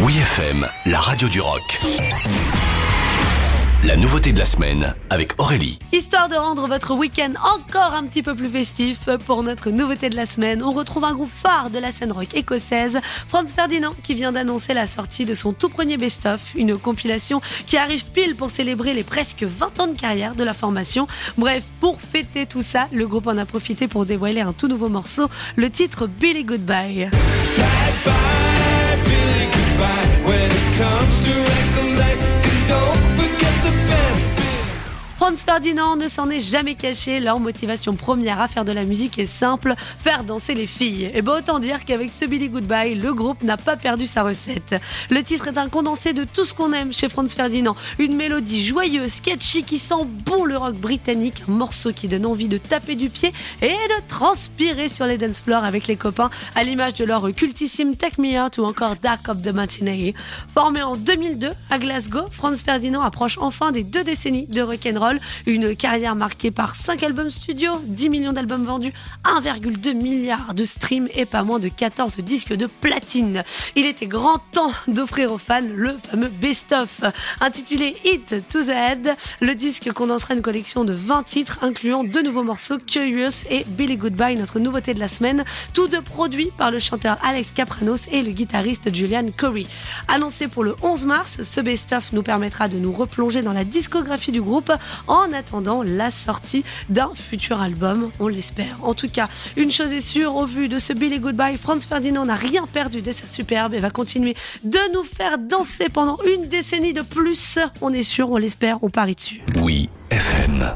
Oui FM, la radio du rock. La nouveauté de la semaine avec Aurélie. Histoire de rendre votre week-end encore un petit peu plus festif, pour notre nouveauté de la semaine, on retrouve un groupe phare de la scène rock écossaise, Franz Ferdinand, qui vient d'annoncer la sortie de son tout premier best-of, une compilation qui arrive pile pour célébrer les presque 20 ans de carrière de la formation. Bref, pour fêter tout ça, le groupe en a profité pour dévoiler un tout nouveau morceau, le titre Billy Goodbye. Franz Ferdinand ne s'en est jamais caché. Leur motivation première à faire de la musique est simple faire danser les filles. Et bien autant dire qu'avec ce Billy Goodbye, le groupe n'a pas perdu sa recette. Le titre est un condensé de tout ce qu'on aime chez Franz Ferdinand. Une mélodie joyeuse, catchy qui sent bon le rock britannique. Un morceau qui donne envie de taper du pied et de transpirer sur les dance floors avec les copains, à l'image de leur cultissime Take Me Out ou encore Dark of the Matinee. Formé en 2002 à Glasgow, Franz Ferdinand approche enfin des deux décennies de rock'n'roll une carrière marquée par 5 albums studio, 10 millions d'albums vendus, 1,2 milliard de streams et pas moins de 14 disques de platine. Il était grand temps d'offrir aux fans le fameux best-of. Intitulé Hit to the Head, le disque condensera une collection de 20 titres incluant deux nouveaux morceaux, Curious et Billy Goodbye, notre nouveauté de la semaine, tous deux produits par le chanteur Alex Capranos et le guitariste Julian Curry. Annoncé pour le 11 mars, ce best-of nous permettra de nous replonger dans la discographie du groupe en attendant la sortie d'un futur album, on l'espère. En tout cas, une chose est sûre, au vu de ce Billy Goodbye, Franz Ferdinand n'a rien perdu de sa superbe et va continuer de nous faire danser pendant une décennie de plus. On est sûr, on l'espère, on parie dessus. Oui, FM.